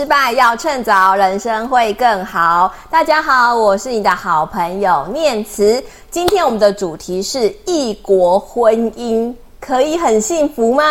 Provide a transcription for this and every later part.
失败要趁早，人生会更好。大家好，我是你的好朋友念慈。今天我们的主题是异国婚姻，可以很幸福吗？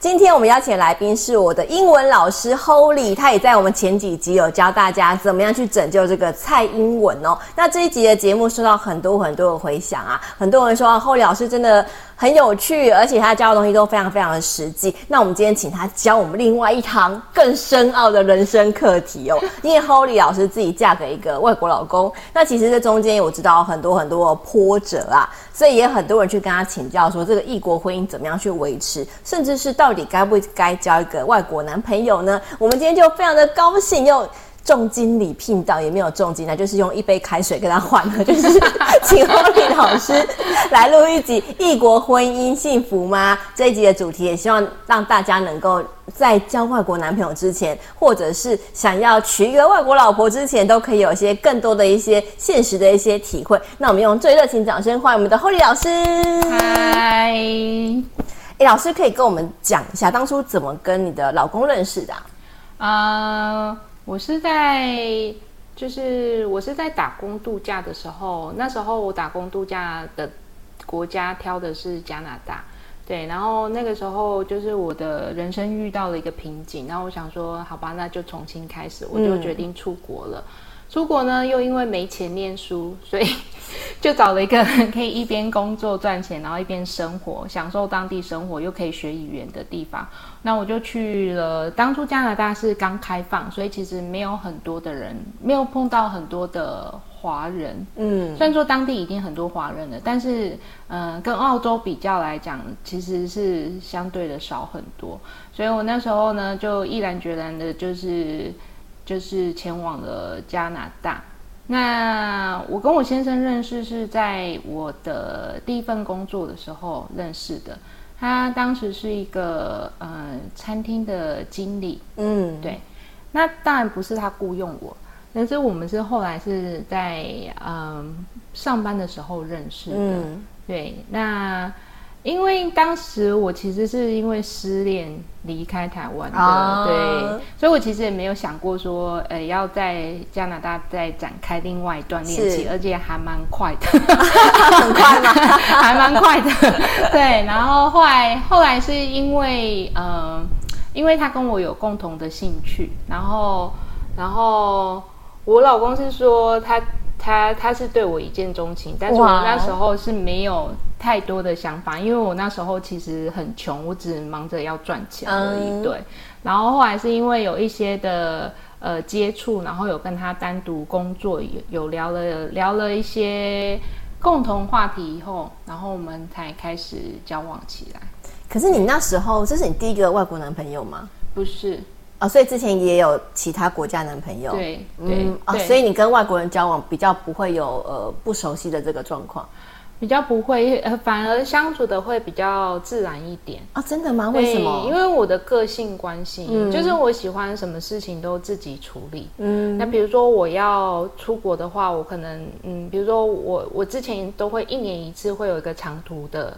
今天我们邀请来宾是我的英文老师 Holly，他也在我们前几集有教大家怎么样去拯救这个蔡英文哦。那这一集的节目受到很多很多的回响啊，很多人说 Holly 老师真的很有趣，而且他教的东西都非常非常的实际。那我们今天请他教我们另外一堂更深奥的人生课题哦。因为 Holly 老师自己嫁给一个外国老公，那其实这中间我知道很多很多的波折啊，所以也很多人去跟他请教说这个异国婚姻怎么样去维持，甚至是到底该不该交一个外国男朋友呢？我们今天就非常的高兴又。重金礼聘到也没有重金，那就是用一杯开水跟他换了，就是请 Holly 老师来录一集异国婚姻幸福吗？这一集的主题也希望让大家能够在交外国男朋友之前，或者是想要娶一个外国老婆之前，都可以有一些更多的一些现实的一些体会。那我们用最热情掌声欢迎我们的 Holly 老师。嗨，哎，老师可以跟我们讲一下当初怎么跟你的老公认识的啊？呃我是在，就是我是在打工度假的时候，那时候我打工度假的国家挑的是加拿大，对，然后那个时候就是我的人生遇到了一个瓶颈，然后我想说，好吧，那就重新开始，我就决定出国了。嗯出国呢，又因为没钱念书，所以就找了一个可以一边工作赚钱，然后一边生活，享受当地生活，又可以学语言的地方。那我就去了。当初加拿大是刚开放，所以其实没有很多的人，没有碰到很多的华人。嗯，虽然说当地已经很多华人了，但是嗯、呃，跟澳洲比较来讲，其实是相对的少很多。所以我那时候呢，就毅然决然的，就是。就是前往了加拿大。那我跟我先生认识是在我的第一份工作的时候认识的。他当时是一个呃餐厅的经理，嗯，对。那当然不是他雇佣我，但是我们是后来是在嗯、呃、上班的时候认识的。嗯，对。那。因为当时我其实是因为失恋离开台湾的，哦、对，所以我其实也没有想过说，呃，要在加拿大再展开另外一段恋情，而且还蛮快的，很快吗？还蛮快的，对。然后后来后来是因为，呃，因为他跟我有共同的兴趣，然后然后我老公是说他他他是对我一见钟情，但是我那时候是没有。太多的想法，因为我那时候其实很穷，我只忙着要赚钱而已。嗯、对，然后后来是因为有一些的呃接触，然后有跟他单独工作，有有聊了聊了一些共同话题以后，然后我们才开始交往起来。可是你那时候这是你第一个外国男朋友吗？不是啊、哦，所以之前也有其他国家男朋友。对，嗯对啊，所以你跟外国人交往比较不会有呃不熟悉的这个状况。比较不会，呃，反而相处的会比较自然一点啊？真的吗？为什么？因为我的个性关系，嗯，就是我喜欢什么事情都自己处理。嗯，那比如说我要出国的话，我可能，嗯，比如说我我之前都会一年一次会有一个长途的，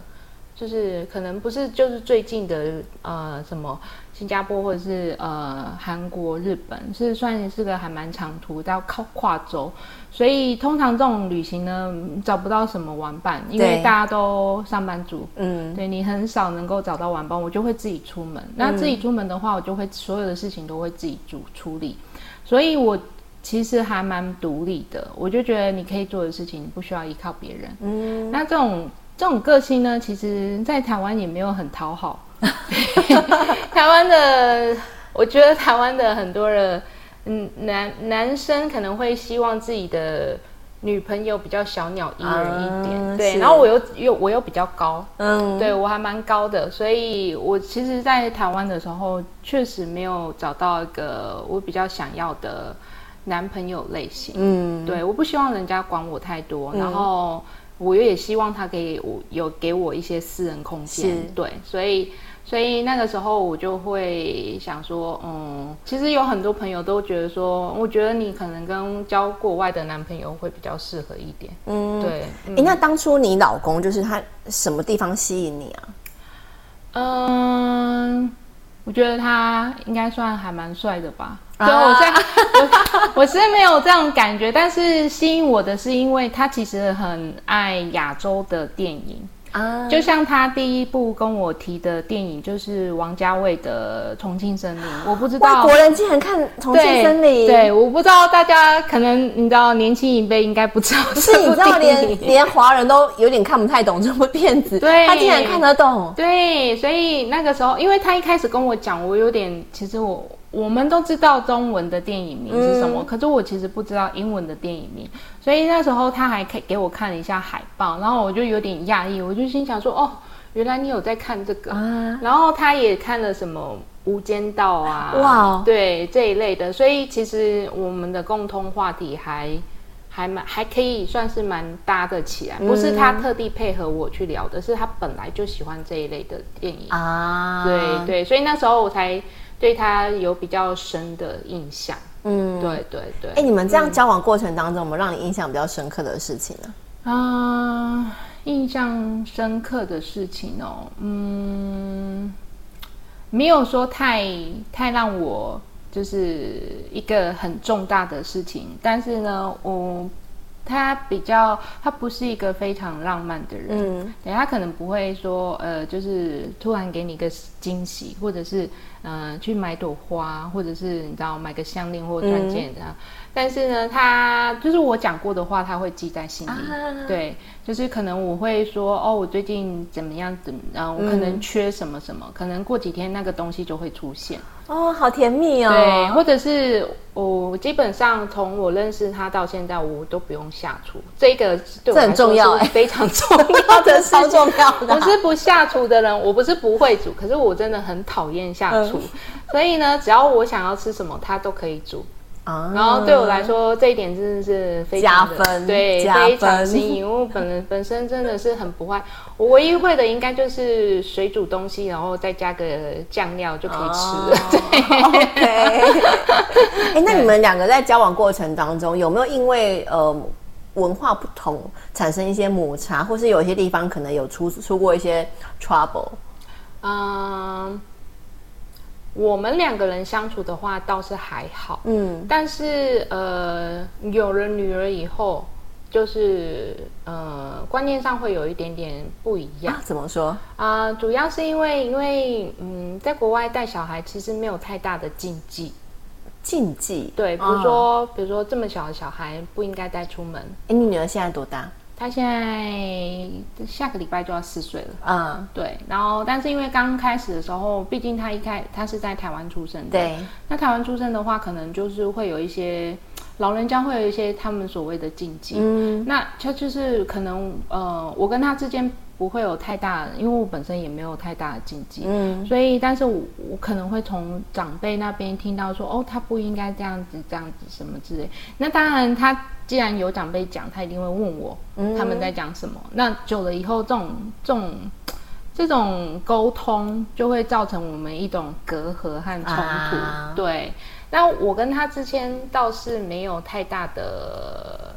就是可能不是就是最近的，呃，什么。新加坡或者是呃韩国、日本是算是个还蛮长途，要靠跨州，所以通常这种旅行呢，找不到什么玩伴，因为大家都上班族，嗯，对，你很少能够找到玩伴，我就会自己出门。那自己出门的话，我就会所有的事情都会自己主处理，所以我其实还蛮独立的。我就觉得你可以做的事情，你不需要依靠别人。嗯，那这种这种个性呢，其实在台湾也没有很讨好。台湾的，我觉得台湾的很多人，嗯，男男生可能会希望自己的女朋友比较小鸟依人一点，嗯、对。然后我又又我又比较高，嗯，对我还蛮高的，所以我其实，在台湾的时候，确实没有找到一个我比较想要的男朋友类型，嗯，对，我不希望人家管我太多，嗯、然后我也希望他给我有给我一些私人空间，是。对，所以。所以那个时候我就会想说，嗯，其实有很多朋友都觉得说，我觉得你可能跟交国外的男朋友会比较适合一点。嗯，对。哎、嗯，那当初你老公就是他什么地方吸引你啊？嗯，我觉得他应该算还蛮帅的吧。对，我在，我 我是没有这样感觉，但是吸引我的是因为他其实很爱亚洲的电影。啊，就像他第一部跟我提的电影，就是王家卫的《重庆森林》，我不知道外国人竟然看《重庆森林》，对，我不知道大家可能你知道年轻一辈应该不知道，是你知道连连华人都有点看不太懂这部片子，对，他竟然看得懂，对，所以那个时候，因为他一开始跟我讲，我有点，其实我。我们都知道中文的电影名是什么，嗯、可是我其实不知道英文的电影名，所以那时候他还给给我看了一下海报，然后我就有点讶异，我就心想说：“哦，原来你有在看这个。啊”然后他也看了什么《无间道》啊，哇，对这一类的，所以其实我们的共通话题还还蛮还可以算是蛮搭得起来，不是他特地配合我去聊的，是他本来就喜欢这一类的电影。啊，对对，所以那时候我才。对他有比较深的印象，嗯，对对对。哎，你们这样交往过程当中，有没有让你印象比较深刻的事情呢？啊、呃，印象深刻的事情哦，嗯，没有说太太让我就是一个很重大的事情，但是呢，我。他比较，他不是一个非常浪漫的人，嗯，对，他可能不会说，呃，就是突然给你一个惊喜，或者是，呃，去买朵花，或者是你知道买个项链或钻戒这样。嗯但是呢，他就是我讲过的话，他会记在心里。啊、对，就是可能我会说，哦，我最近怎么样，怎么，然后我可能缺什么什么，嗯、可能过几天那个东西就会出现。哦，好甜蜜哦。对，或者是我基本上从我认识他到现在，我都不用下厨。这个对我很重要非常重要的，超重要的。我是不下厨的人，我不是不会煮，可是我真的很讨厌下厨。嗯、所以呢，只要我想要吃什么，他都可以煮。然后对我来说，这一点真的是非常的加分，对，加常新颖。因为我本人本身真的是很不会，我唯一会的应该就是水煮东西，然后再加个酱料就可以吃了。哦、对，OK。哎，那你们两个在交往过程当中，有没有因为呃文化不同产生一些摩擦，或是有些地方可能有出出过一些 trouble？嗯。我们两个人相处的话倒是还好，嗯，但是呃，有了女儿以后，就是呃，观念上会有一点点不一样。啊，怎么说？啊、呃，主要是因为因为嗯，在国外带小孩其实没有太大的禁忌，禁忌对，比如说、哦、比如说这么小的小孩不应该带出门。哎，你女儿现在多大？他现在下个礼拜就要四岁了，嗯，对。然后，但是因为刚开始的时候，毕竟他一开他是在台湾出生的，对。那台湾出生的话，可能就是会有一些老人家会有一些他们所谓的禁忌，嗯。那他就是可能呃，我跟他之间不会有太大，因为我本身也没有太大的禁忌，嗯。所以，但是我我可能会从长辈那边听到说，哦，他不应该这样子，这样子什么之类。那当然他。既然有长辈讲，他一定会问我他们在讲什么。嗯、那久了以后，这种这种这种沟通就会造成我们一种隔阂和冲突。啊、对，那我跟他之间倒是没有太大的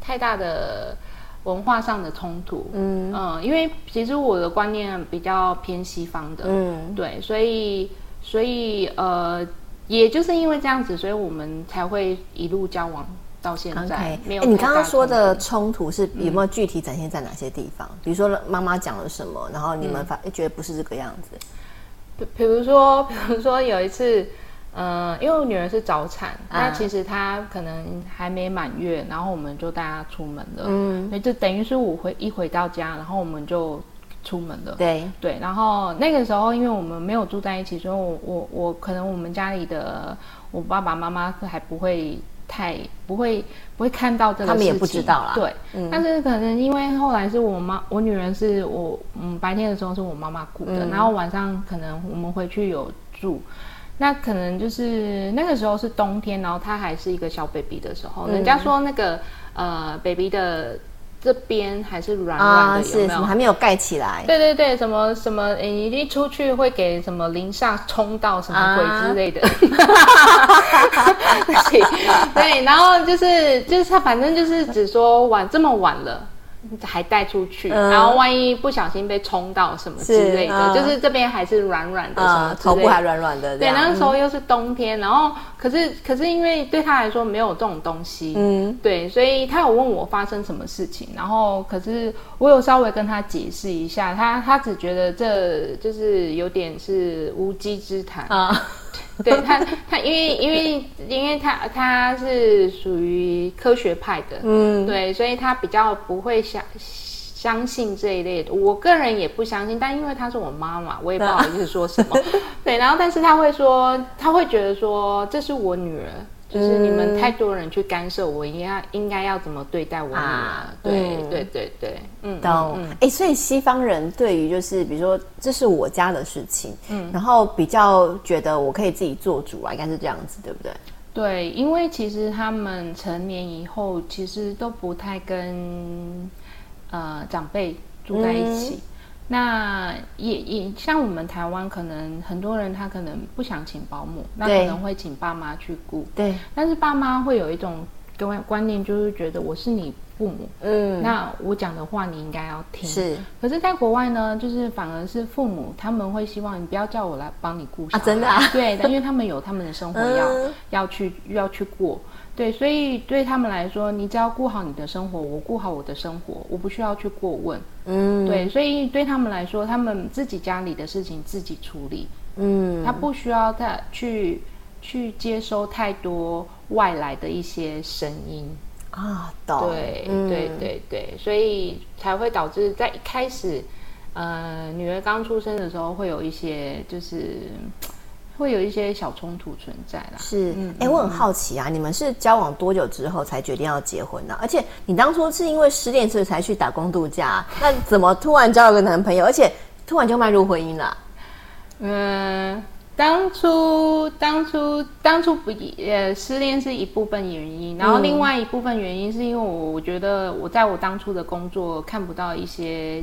太大的文化上的冲突。嗯嗯，因为其实我的观念比较偏西方的。嗯，对，所以所以呃，也就是因为这样子，所以我们才会一路交往。到现在，okay. 没有。你刚刚说的冲突是有没有具体展现在哪些地方？嗯、比如说妈妈讲了什么，然后你们发、嗯、觉得不是这个样子。比比如说，比如说有一次，嗯、呃，因为我女儿是早产，那、啊、其实她可能还没满月，然后我们就带她出门了。嗯，所以就等于是我回一回到家，然后我们就出门了。对对，然后那个时候，因为我们没有住在一起，所以我我我可能我们家里的我爸爸妈妈还不会。太不会不会看到这个他们也不知道啦。对，嗯、但是可能因为后来是我妈，我女儿是我，嗯，白天的时候是我妈妈顾的，嗯、然后晚上可能我们回去有住，那可能就是那个时候是冬天，然后他还是一个小 baby 的时候，嗯、人家说那个呃 baby 的。这边还是软软的，啊、有没有？是什么还没有盖起来？对对对，什么什么，你一出去会给什么零下冲到什么鬼之类的。对，然后就是就是他，反正就是只说晚这么晚了，还带出去，嗯、然后万一不小心被冲到什么之类的，就是这边还是软软的，什么头部还软软的。对，那个时候又是冬天，然后可是可是因为对他来说没有这种东西，嗯，对，所以他有问我发生什么事情，然后可是我有稍微跟他解释一下，他他只觉得这就是有点是无稽之谈。啊。对他，他因为因为因为他他是属于科学派的，嗯，对，所以他比较不会相相信这一类的。我个人也不相信，但因为他是我妈妈，我也不好意思说什么。对，然后但是他会说，他会觉得说这是我女儿。就是你们太多人去干涉我，应该应该要怎么对待我女儿？啊、对、嗯、对对对，嗯，懂。哎，所以西方人对于就是比如说这是我家的事情，嗯，然后比较觉得我可以自己做主啊，应该是这样子，对不对？对，因为其实他们成年以后，其实都不太跟呃长辈住在一起。嗯那也也像我们台湾，可能很多人他可能不想请保姆，那可能会请爸妈去雇。对，但是爸妈会有一种观观念，就是觉得我是你父母，嗯，那我讲的话你应该要听。是，可是，在国外呢，就是反而是父母他们会希望你不要叫我来帮你顾小孩。啊，真的啊？对，因为他们有他们的生活要、嗯、要去要去过。对，所以对他们来说，你只要顾好你的生活，我顾好我的生活，我不需要去过问。嗯，对，所以对他们来说，他们自己家里的事情自己处理。嗯，他不需要再去去接收太多外来的一些声音啊。懂。对，嗯、对，对，对，所以才会导致在一开始，呃，女儿刚出生的时候，会有一些就是。会有一些小冲突存在啦。是，哎、欸，我很好奇啊，嗯、你们是交往多久之后才决定要结婚呢？而且你当初是因为失恋所以才去打工度假，那怎么突然交了个男朋友，而且突然就迈入婚姻了？嗯，当初当初当初不呃失恋是一部分原因，然后另外一部分原因是因为我我觉得我在我当初的工作看不到一些。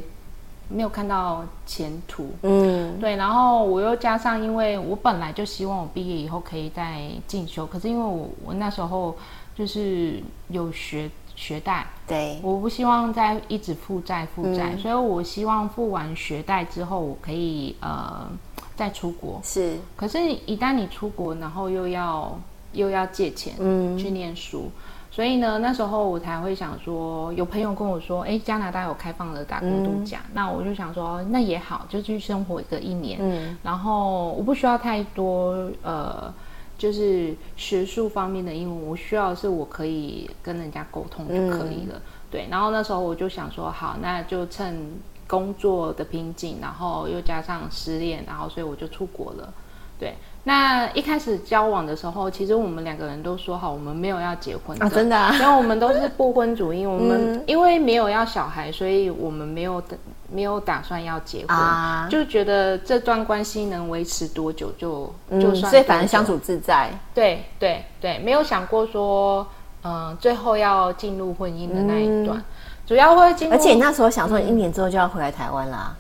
没有看到前途，嗯，对，然后我又加上，因为我本来就希望我毕业以后可以再进修，可是因为我我那时候就是有学学贷，对，我不希望再一直负债负债，嗯、所以我希望付完学贷之后，我可以呃再出国，是，可是，一旦你出国，然后又要又要借钱，嗯，去念书。所以呢，那时候我才会想说，有朋友跟我说，哎，加拿大有开放了打工度假，嗯、那我就想说，那也好，就去生活一个一年。嗯，然后我不需要太多呃，就是学术方面的英文，我需要的是我可以跟人家沟通就可以了。嗯、对，然后那时候我就想说，好，那就趁工作的瓶颈，然后又加上失恋，然后所以我就出国了。对。那一开始交往的时候，其实我们两个人都说好，我们没有要结婚啊，真的啊，因为我们都是不婚主义，我们因为没有要小孩，所以我们没有没有打算要结婚，啊、就觉得这段关系能维持多久就就算，所以反正相处自在，对对对，没有想过说，嗯、呃，最后要进入婚姻的那一段，嗯、主要会而且你那时候想说，一年之后就要回来台湾啦。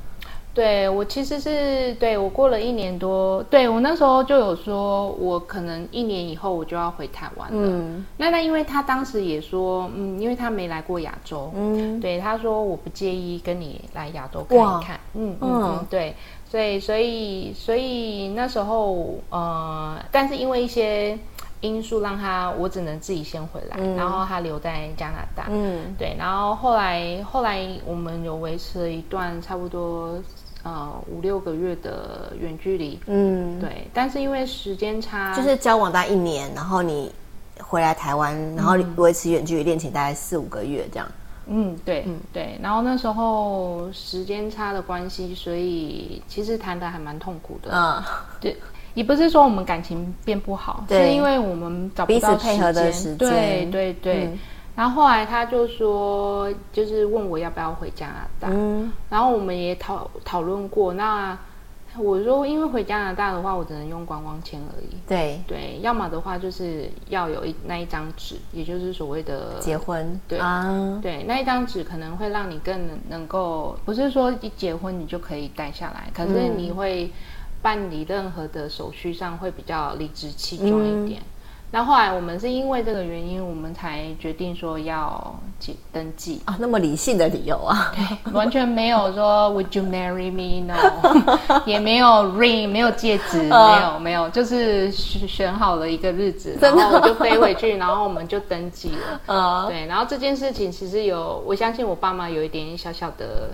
对，我其实是对我过了一年多，对我那时候就有说，我可能一年以后我就要回台湾了。嗯，那那因为他当时也说，嗯，因为他没来过亚洲，嗯，对，他说我不介意跟你来亚洲看一看，嗯嗯。嗯，对，所以所以所以那时候呃，但是因为一些因素让他我只能自己先回来，嗯，然后他留在加拿大，嗯，对，然后后来后来我们有维持了一段差不多。呃，五六个月的远距离，嗯，对，但是因为时间差，就是交往大概一年，然后你回来台湾，然后维持远距离恋情大概四五个月这样，嗯，对，嗯，对，然后那时候时间差的关系，所以其实谈的还蛮痛苦的，嗯，对，也不是说我们感情变不好，是因为我们找不到彼此配合的时间，对对对。嗯然后后来他就说，就是问我要不要回加拿大。嗯，然后我们也讨讨论过。那我说，因为回加拿大的话，我只能用观光签而已。对对，要么的话就是要有一那一张纸，也就是所谓的结婚。对啊，对，那一张纸可能会让你更能能够，不是说一结婚你就可以待下来，可是你会办理任何的手续上会比较理直气壮一点。嗯那后来我们是因为这个原因，我们才决定说要登记啊，那么理性的理由啊，对，完全没有说 Would you marry me? No，也没有 ring，没有戒指，呃、没有没有，就是选好了一个日子，然后我就飞回去，然后我们就登记了。呃、对，然后这件事情其实有，我相信我爸妈有一点小小的、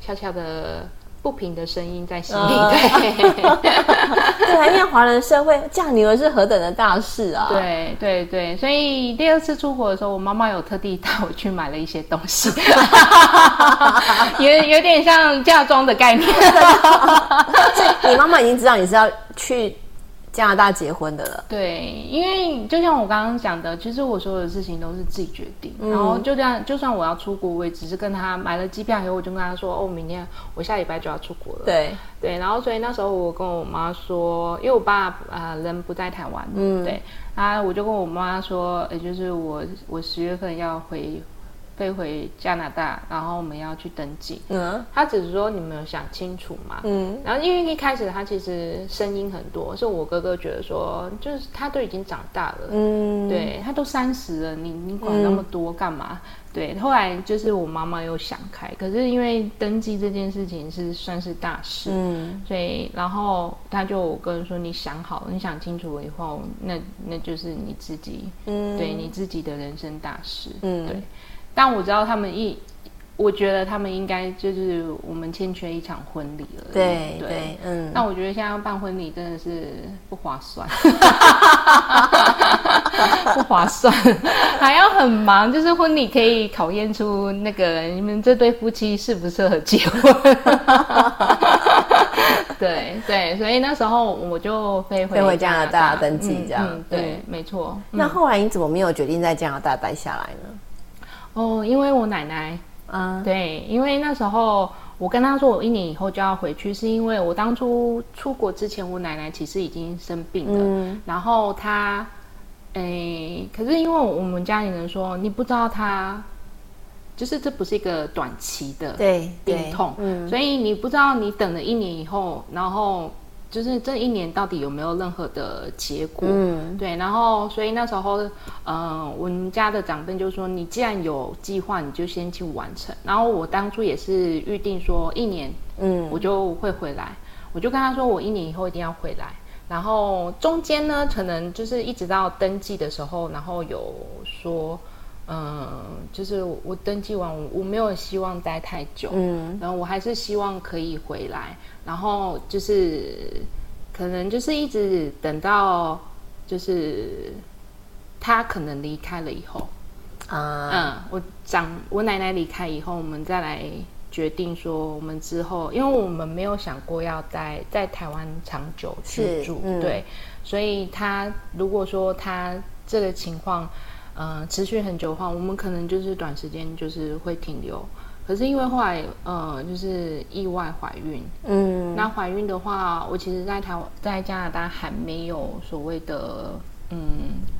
小小的。不平的声音在心里，呃、对，对，因为华人社会嫁女儿是何等的大事啊！对对对，所以第二次出国的时候，我妈妈有特地带我去买了一些东西，有有点像嫁妆的概念。你妈妈已经知道你是要去。加拿大结婚的了，对，因为就像我刚刚讲的，其实我所有的事情都是自己决定，嗯、然后就这样，就算我要出国，我也只是跟他买了机票以后，我就跟他说，哦，明天我下礼拜就要出国了。对对，然后所以那时候我跟我妈说，因为我爸啊、呃、人不在台湾，嗯，对，啊，我就跟我妈说，也就是我我十月份要回。飞回加拿大，然后我们要去登记。嗯，他只是说你们有想清楚嘛？嗯，然后因为一开始他其实声音很多，是我哥哥觉得说，就是他都已经长大了，嗯，对他都三十了，你你管那么多干嘛？嗯、对，后来就是我妈妈又想开，可是因为登记这件事情是算是大事，嗯，所以然后他就我哥说，你想好，你想清楚了以后，那那就是你自己，嗯，对你自己的人生大事，嗯，对。但我知道他们一，我觉得他们应该就是我们欠缺一场婚礼了。对对，对嗯。那我觉得现在要办婚礼真的是不划算，不划算，还要很忙。就是婚礼可以考验出那个你们这对夫妻适不适合结婚。对对，所以那时候我就飞回飞回加拿大登记，这样、嗯嗯、对，对没错。那后来你怎么没有决定在加拿大待下来呢？哦，因为我奶奶，嗯，对，因为那时候我跟她说我一年以后就要回去，是因为我当初出国之前，我奶奶其实已经生病了，嗯，然后她，诶，可是因为我们家里人说你不知道她，就是这不是一个短期的对。病痛，嗯，所以你不知道你等了一年以后，然后。就是这一年到底有没有任何的结果？嗯，对。然后，所以那时候，呃，我们家的长辈就说：“你既然有计划，你就先去完成。”然后我当初也是预定说一年，嗯，我就会回来。我就跟他说：“我一年以后一定要回来。”然后中间呢，可能就是一直到登记的时候，然后有说。嗯，就是我登记完，我我没有希望待太久，嗯，然后我还是希望可以回来，然后就是可能就是一直等到就是他可能离开了以后，啊，嗯，我长我奶奶离开以后，我们再来决定说我们之后，因为我们没有想过要待在台湾长久居住，嗯、对，所以他如果说他这个情况。呃，持续很久的话，我们可能就是短时间就是会停留。可是因为后来呃，就是意外怀孕，嗯，那怀孕的话，我其实在台湾在加拿大还没有所谓的嗯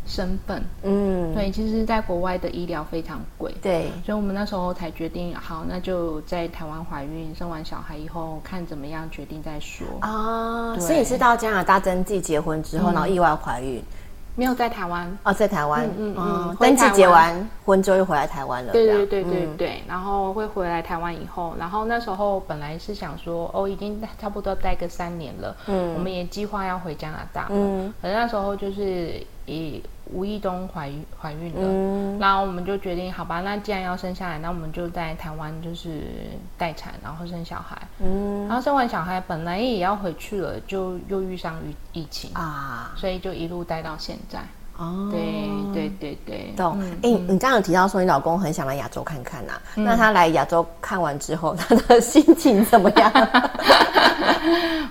身份，嗯，对，其实在国外的医疗非常贵，对，所以我们那时候才决定，好，那就在台湾怀孕，生完小孩以后看怎么样决定再说。啊。所以是到加拿大登记结婚之后，嗯、然后意外怀孕。没有在台湾。哦，在台湾，嗯嗯嗯，登记结完婚之后又回来台湾了。对对对对对，然后会回来台湾以后，然后那时候本来是想说，哦，已经差不多待个三年了，嗯，我们也计划要回加拿大，嗯，可是那时候就是以。无意中怀孕怀孕了，嗯、然后我们就决定，好吧，那既然要生下来，那我们就在台湾就是待产，然后生小孩。嗯，然后生完小孩本来也要回去了，就又遇上疫疫情啊，所以就一路待到现在。哦，对对对对，懂。哎、嗯，欸、你这样有提到说你老公很想来亚洲看看呐、啊，嗯、那他来亚洲看完之后，他的心情怎么样？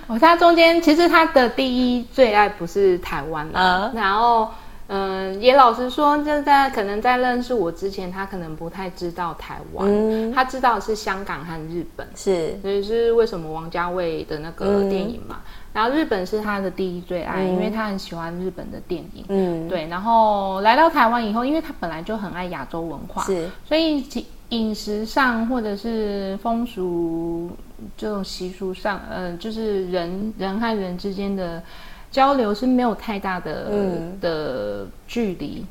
我 他中间其实他的第一最爱不是台湾了，啊、然后。嗯，也老实说，就在可能在认识我之前，他可能不太知道台湾，嗯、他知道是香港和日本，是，所以是为什么王家卫的那个电影嘛。嗯、然后日本是他的第一最爱，嗯、因为他很喜欢日本的电影，嗯，对。然后来到台湾以后，因为他本来就很爱亚洲文化，是，所以饮食上或者是风俗这种习俗上，嗯、呃，就是人人和人之间的。交流是没有太大的、嗯、的距离，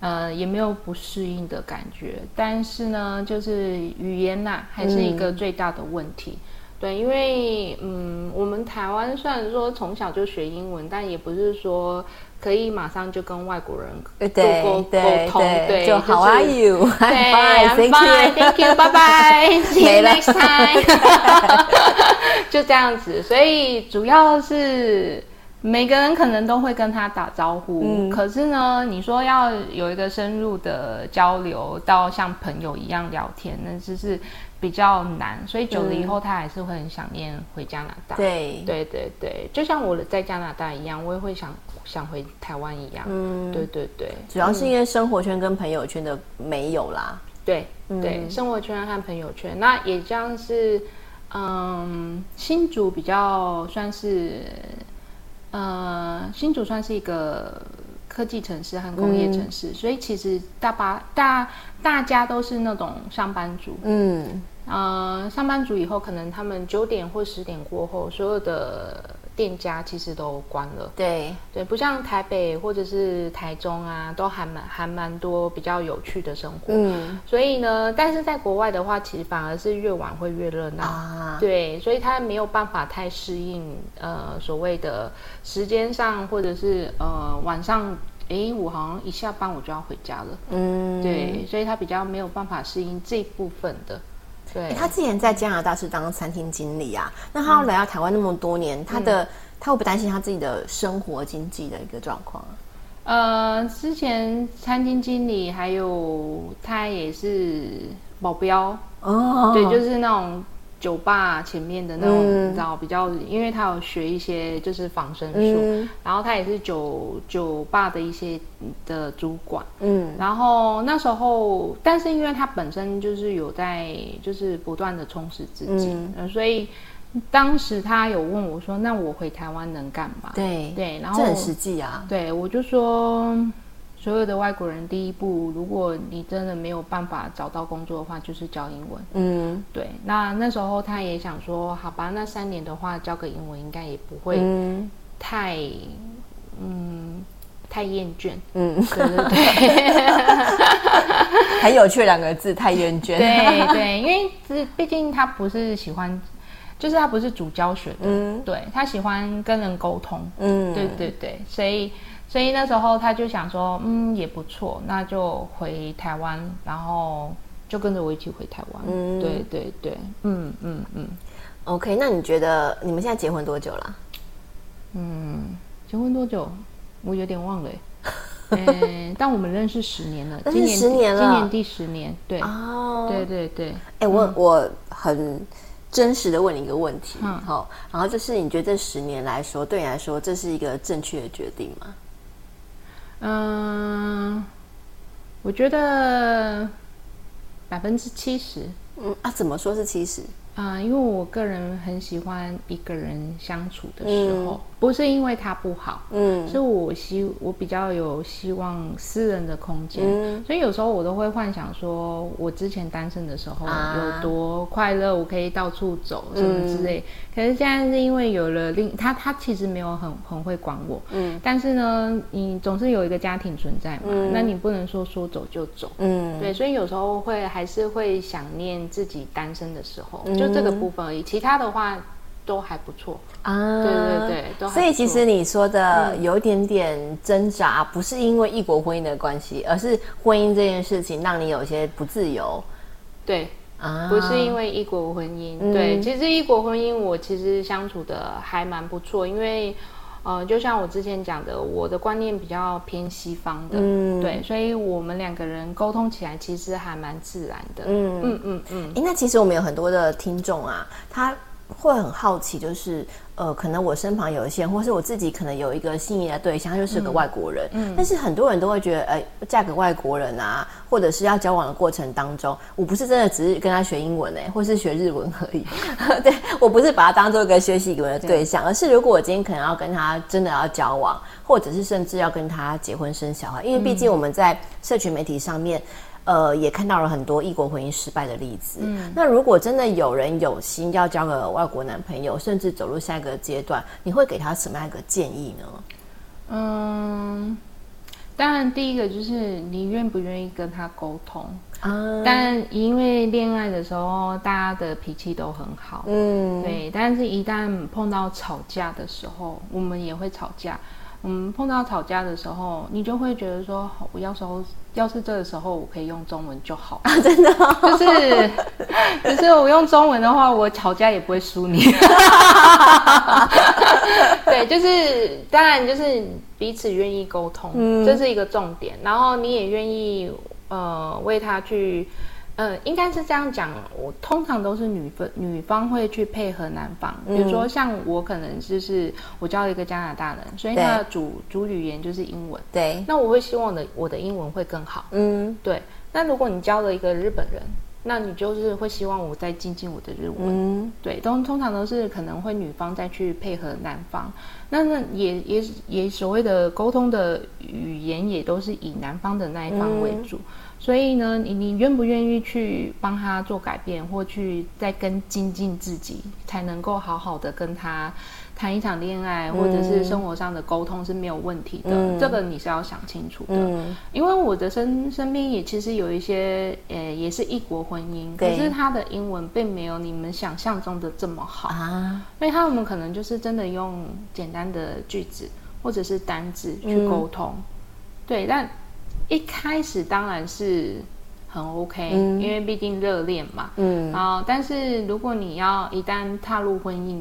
呃，也没有不适应的感觉。但是呢，就是语言呐、啊，还是一个最大的问题。嗯、对，因为嗯，我们台湾虽然说从小就学英文，但也不是说。可以马上就跟外国人沟沟沟通，对，就 How are you？对，I'm fine，Thank you，Bye bye，See you next time。就这样子，所以主要是每个人可能都会跟他打招呼，嗯、可是呢，你说要有一个深入的交流，到像朋友一样聊天，那就是。比较难，所以久了以后，他还是会很想念回加拿大。对、嗯，对对对，就像我在加拿大一样，我也会想想回台湾一样。嗯，对对对，主要是因为生活圈跟朋友圈的没有啦。对、嗯、对，生活圈和朋友圈，那也像是，嗯，新竹比较算是，呃，新竹算是一个。科技城市和工业城市，嗯、所以其实大巴大大家都是那种上班族。嗯，呃，上班族以后可能他们九点或十点过后，所有的店家其实都关了。对对，不像台北或者是台中啊，都还蛮还蛮多比较有趣的生活。嗯，所以呢，但是在国外的话，其实反而是越晚会越热闹。啊，对，所以他没有办法太适应呃所谓的时间上或者是呃晚上。哎，我好像一下班我就要回家了。嗯，对，所以他比较没有办法适应这部分的。对，他之前在加拿大是当餐厅经理啊，那他来到台湾那么多年，他的、嗯、他会不担心他自己的生活经济的一个状况？呃，之前餐厅经理还有他也是保镖哦，对，就是那种。酒吧前面的那种，嗯、你知道比较，因为他有学一些就是仿生术，嗯、然后他也是酒酒吧的一些的主管，嗯，然后那时候，但是因为他本身就是有在就是不断的充实自己，嗯，所以当时他有问我说：“那我回台湾能干嘛？”对。对，然后这很实际啊，对我就说。所有的外国人第一步，如果你真的没有办法找到工作的话，就是教英文。嗯，对。那那时候他也想说，好吧，那三年的话教个英文应该也不会太，嗯，嗯，太厌倦。嗯，对对对。很有趣两个字，太厌倦。对 对，因为毕竟他不是喜欢，就是他不是主教学的。嗯，对，他喜欢跟人沟通。嗯，对对对，所以。所以那时候他就想说，嗯，也不错，那就回台湾，然后就跟着我一起回台湾。嗯，对对对，嗯嗯嗯。OK，那你觉得你们现在结婚多久了？嗯，结婚多久？我有点忘了。嗯，但我们认识十年了，今年十年了，今年第十年。对哦，对对对。哎，我我很真实的问你一个问题，好，然后就是你觉得这十年来说，对你来说，这是一个正确的决定吗？嗯，我觉得百分之七十。嗯啊，怎么说是七十？啊，因为我个人很喜欢一个人相处的时候，嗯、不是因为他不好，嗯，是我希我比较有希望私人的空间，嗯、所以有时候我都会幻想说，我之前单身的时候有多快乐，我可以到处走什么之类。嗯、可是现在是因为有了另他，他其实没有很很会管我，嗯，但是呢，你总是有一个家庭存在嘛，嗯、那你不能说说走就走，嗯，对，所以有时候会还是会想念自己单身的时候，嗯就这个部分而已，其他的话都还不错啊。对对对，都还。所以其实你说的有一点点挣扎，不是因为异国婚姻的关系，而是婚姻这件事情让你有些不自由。对啊，不是因为异国婚姻。嗯、对，其实异国婚姻我其实相处的还蛮不错，因为。呃，就像我之前讲的，我的观念比较偏西方的，嗯，对，所以我们两个人沟通起来其实还蛮自然的，嗯嗯嗯嗯。哎，那其实我们有很多的听众啊，他会很好奇，就是。呃，可能我身旁有一些人，或是我自己可能有一个心仪的对象，他就是个外国人。嗯，嗯，但是很多人都会觉得，哎、呃，嫁给外国人啊，或者是要交往的过程当中，我不是真的只是跟他学英文哎，或是学日文而已。对，我不是把他当做一个学习语文的对象，对，而是如果我今天可能要跟他真的要交往，或者是甚至要跟他结婚生小孩，因为毕竟我们在社群媒体上面。呃，也看到了很多异国婚姻失败的例子。嗯，那如果真的有人有心要交个外国男朋友，甚至走入下一个阶段，你会给他什么样一个建议呢？嗯，当然，第一个就是你愿不愿意跟他沟通。啊，但因为恋爱的时候，大家的脾气都很好，嗯，对。但是，一旦碰到吵架的时候，我们也会吵架。嗯，碰到吵架的时候，你就会觉得说，我要时候要是这个时候我可以用中文就好 啊，真的，哦，就是，可是我用中文的话，我吵架也不会输你。对，就是当然就是彼此愿意沟通，嗯，这是一个重点。然后你也愿意。呃，为他去，呃，应该是这样讲。我通常都是女方，女方会去配合男方。比如说，像我可能就是我交了一个加拿大人，所以他的主主语言就是英文。对。那我会希望的我的英文会更好。嗯，对。那如果你交了一个日本人，那你就是会希望我再精进我的日文。嗯，对。通通常都是可能会女方再去配合男方。那那也也也所谓的沟通的语言也都是以男方的那一方为主，嗯、所以呢，你你愿不愿意去帮他做改变，或去再跟精进自己，才能够好好的跟他谈一场恋爱，或者是生活上的沟通是没有问题的。嗯、这个你是要想清楚的，嗯、因为我的身身边也其实有一些呃也是异国婚姻，可是他的英文并没有你们想象中的这么好。啊，所以他们可能就是真的用简单的句子或者是单字去沟通，嗯、对，但一开始当然是很 OK，嗯、因为毕竟热恋嘛，嗯，啊，但是如果你要一旦踏入婚姻，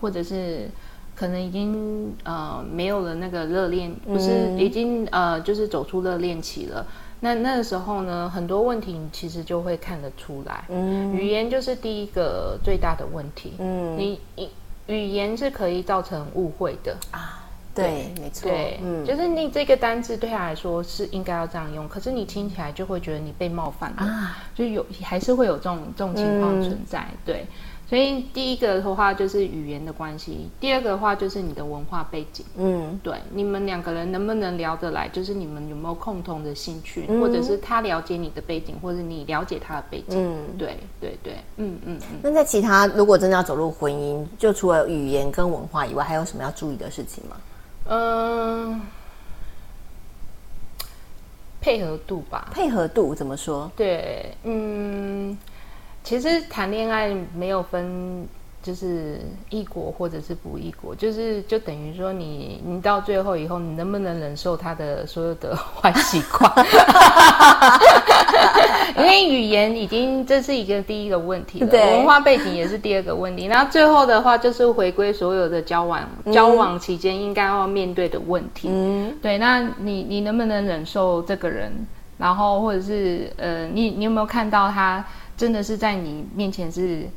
或者是可能已经呃没有了那个热恋，不是已经呃就是走出热恋期了，那那个时候呢，很多问题你其实就会看得出来，嗯，语言就是第一个最大的问题，嗯，你你。语言是可以造成误会的。啊，对，对没错，对，嗯，就是你这个单字对他来说是应该要这样用，可是你听起来就会觉得你被冒犯了啊，就有还是会有这种这种情况存在，嗯、对。所以第一个的话就是语言的关系，第二个的话就是你的文化背景。嗯，对，你们两个人能不能聊得来，就是你们有没有共同的兴趣，嗯、或者是他了解你的背景，或者你了解他的背景。嗯，对对对，嗯嗯嗯。那在其他如果真的要走入婚姻，就除了语言跟文化以外，还有什么要注意的事情吗？嗯、呃，配合度吧。配合度怎么说？对，嗯。其实谈恋爱没有分，就是异国或者是不异国，就是就等于说你你到最后以后，你能不能忍受他的所有的坏习惯？因为语言已经这是一个第一个问题了，对文化背景也是第二个问题。然后最后的话就是回归所有的交往，嗯、交往期间应该要面对的问题。嗯，对，那你你能不能忍受这个人？然后或者是呃，你你有没有看到他？真的是在你面前是，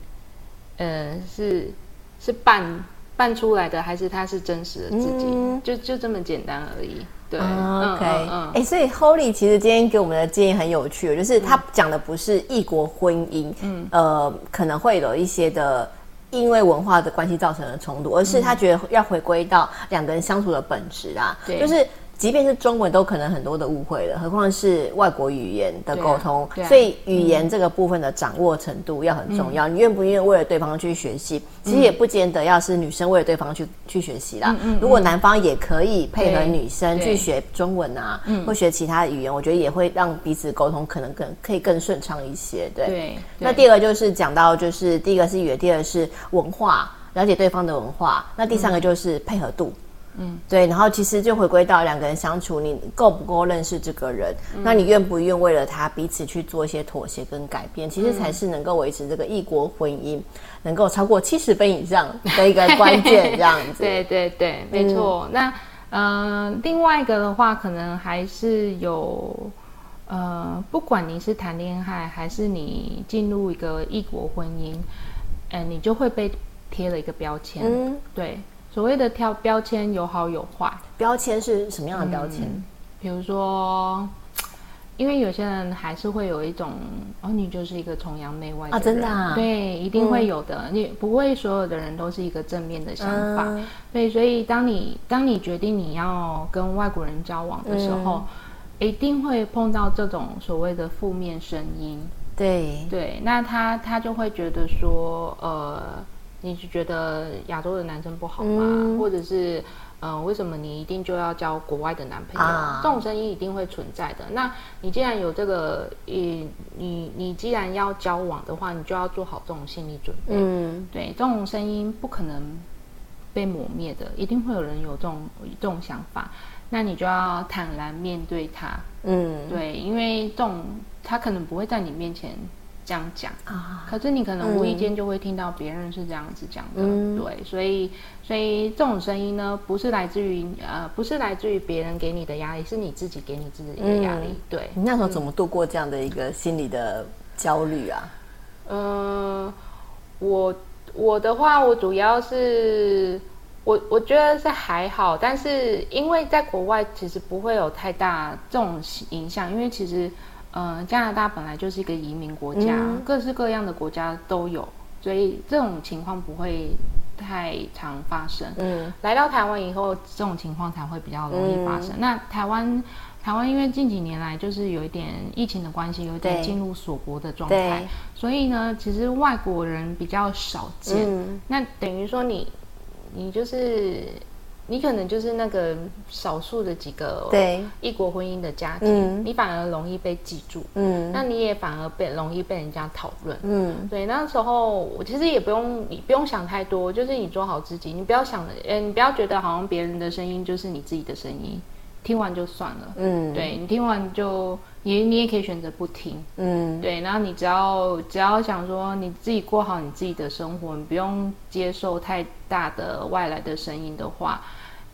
呃，是是扮扮出来的，还是他是真实的自己？嗯、就就这么简单而已。对、哦、，OK，哎、嗯欸，所以 Holly 其实今天给我们的建议很有趣，就是他讲的不是异国婚姻，嗯，呃，可能会有一些的因为文化的关系造成的冲突，而是他觉得要回归到两个人相处的本质啊，对，就是。即便是中文都可能很多的误会了，何况是外国语言的沟通。啊啊、所以语言这个部分的掌握程度要很重要。嗯、你愿不愿意为了对方去学习？其实也不见得要是女生为了对方去去学习啦。如果男方也可以配合女生去学中文啊，或学其他的语言，我觉得也会让彼此沟通可能更可以更顺畅一些。对。对对，那第二个就是讲到，就是第一个是语言，第二个是文化，了解对方的文化。那第三个就是配合度。嗯，对，然后其实就回归到两个人相处，你够不够认识这个人？嗯、那你愿不愿意为了他彼此去做一些妥协跟改变？其实才是能够维持这个异国婚姻能够超过七十分以上的一个关键，这样子。对对对，没错。嗯、那嗯、呃，另外一个的话，可能还是有呃，不管你是谈恋爱还是你进入一个异国婚姻，呃，你就会被贴了一个标签。嗯，对。所谓的挑标签有好有坏，标签是什么样的标签？嗯，比如说，因为有些人还是会有一种哦，你就是一个崇洋媚外的人啊，真的啊，对，一定会有的。嗯，你不会所有的人都是一个正面的想法，对，嗯，所以当你当你决定你要跟外国人交往的时候。嗯一定会碰到这种所谓的负面声音。对对，那他他就会觉得说，呃，你是觉得亚洲的男生不好吗？嗯、或者是，嗯、呃，为什么你一定就要交国外的男朋友？啊、这种声音一定会存在的。那你既然有这个，你你你既然要交往的话，你就要做好这种心理准备。嗯，对，这种声音不可能被磨灭的，一定会有人有这种这种想法。那你就要坦然面对他，嗯，对，因为这种他可能不会在你面前这样讲啊，可是你可能无意间就会听到别人是这样子讲的，嗯、对，所以所以这种声音呢，不是来自于呃，不是来自于别人给你的压力，是你自己给你自己的压力，嗯、对。你那时候怎么度过这样的一个心理的焦虑啊？嗯、呃，我我的话，我主要是。我我觉得是还好，但是因为在国外其实不会有太大这种影响，因为其实，呃，加拿大本来就是一个移民国家，嗯、各式各样的国家都有，所以这种情况不会太常发生。嗯，来到台湾以后，这种情况才会比较容易发生。嗯、那台湾台湾因为近几年来就是有一点疫情的关系，有一点进入锁国的状态，所以呢，其实外国人比较少见。嗯、那等于说你。你就是，你可能就是那个少数的几个对。异国婚姻的家庭，嗯、你反而容易被记住，嗯，那你也反而被容易被人家讨论，嗯，对，那时候我其实也不用，你不用想太多，就是你做好自己，你不要想，呃，你不要觉得好像别人的声音就是你自己的声音。听完就算了，嗯，对，你听完就你你也可以选择不听，嗯，对，然后你只要只要想说你自己过好你自己的生活，你不用接受太大的外来的声音的话，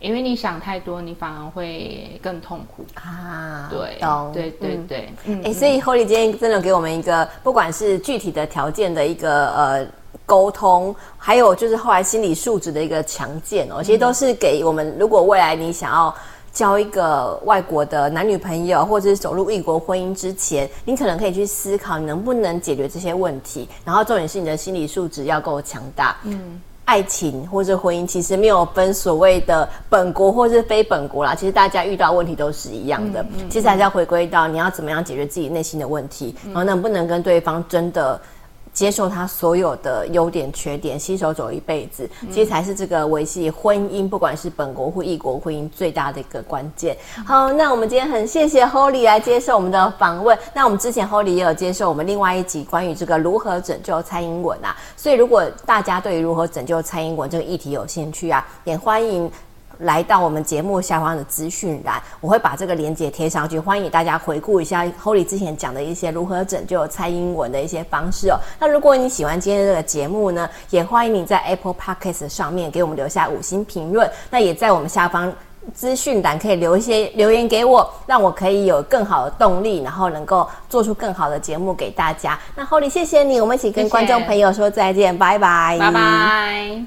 因为你想太多，你反而会更痛苦啊。对，懂，对对对，嗯，哎，所以 Holly 今天真的给我们一个不管是具体的条件的一个呃沟通，还有就是后来心理素质的一个强健哦，其实都是给我们，如果未来你想要。交一个外国的男女朋友，或者是走入异国婚姻之前，你可能可以去思考，你能不能解决这些问题。然后重点是你的心理素质要够强大。嗯，爱情或者婚姻其实没有分所谓的本国或是非本国啦，其实大家遇到问题都是一样的。嗯嗯、其实还是要回归到你要怎么样解决自己内心的问题，然后能不能跟对方真的。接受他所有的优点、缺点，携手走一辈子，其实才是这个维系婚姻，不管是本国或异国婚姻最大的一个关键。好，那我们今天很谢谢 Holly 来接受我们的访问。那我们之前 Holly 也有接受我们另外一集关于这个如何拯救蔡英文啊，所以如果大家对于如何拯救蔡英文这个议题有兴趣啊，也欢迎。来到我们节目下方的资讯栏，我会把这个链接贴上去，欢迎大家回顾一下 Holly 之前讲的一些如何拯救蔡英文的一些方式哦。那如果你喜欢今天这个节目呢，也欢迎你在 Apple Podcast 上面给我们留下五星评论，那也在我们下方资讯栏可以留一些留言给我，让我可以有更好的动力，然后能够做出更好的节目给大家。那 Holly，谢谢你，我们一起跟观众朋友说再见，拜拜，拜拜。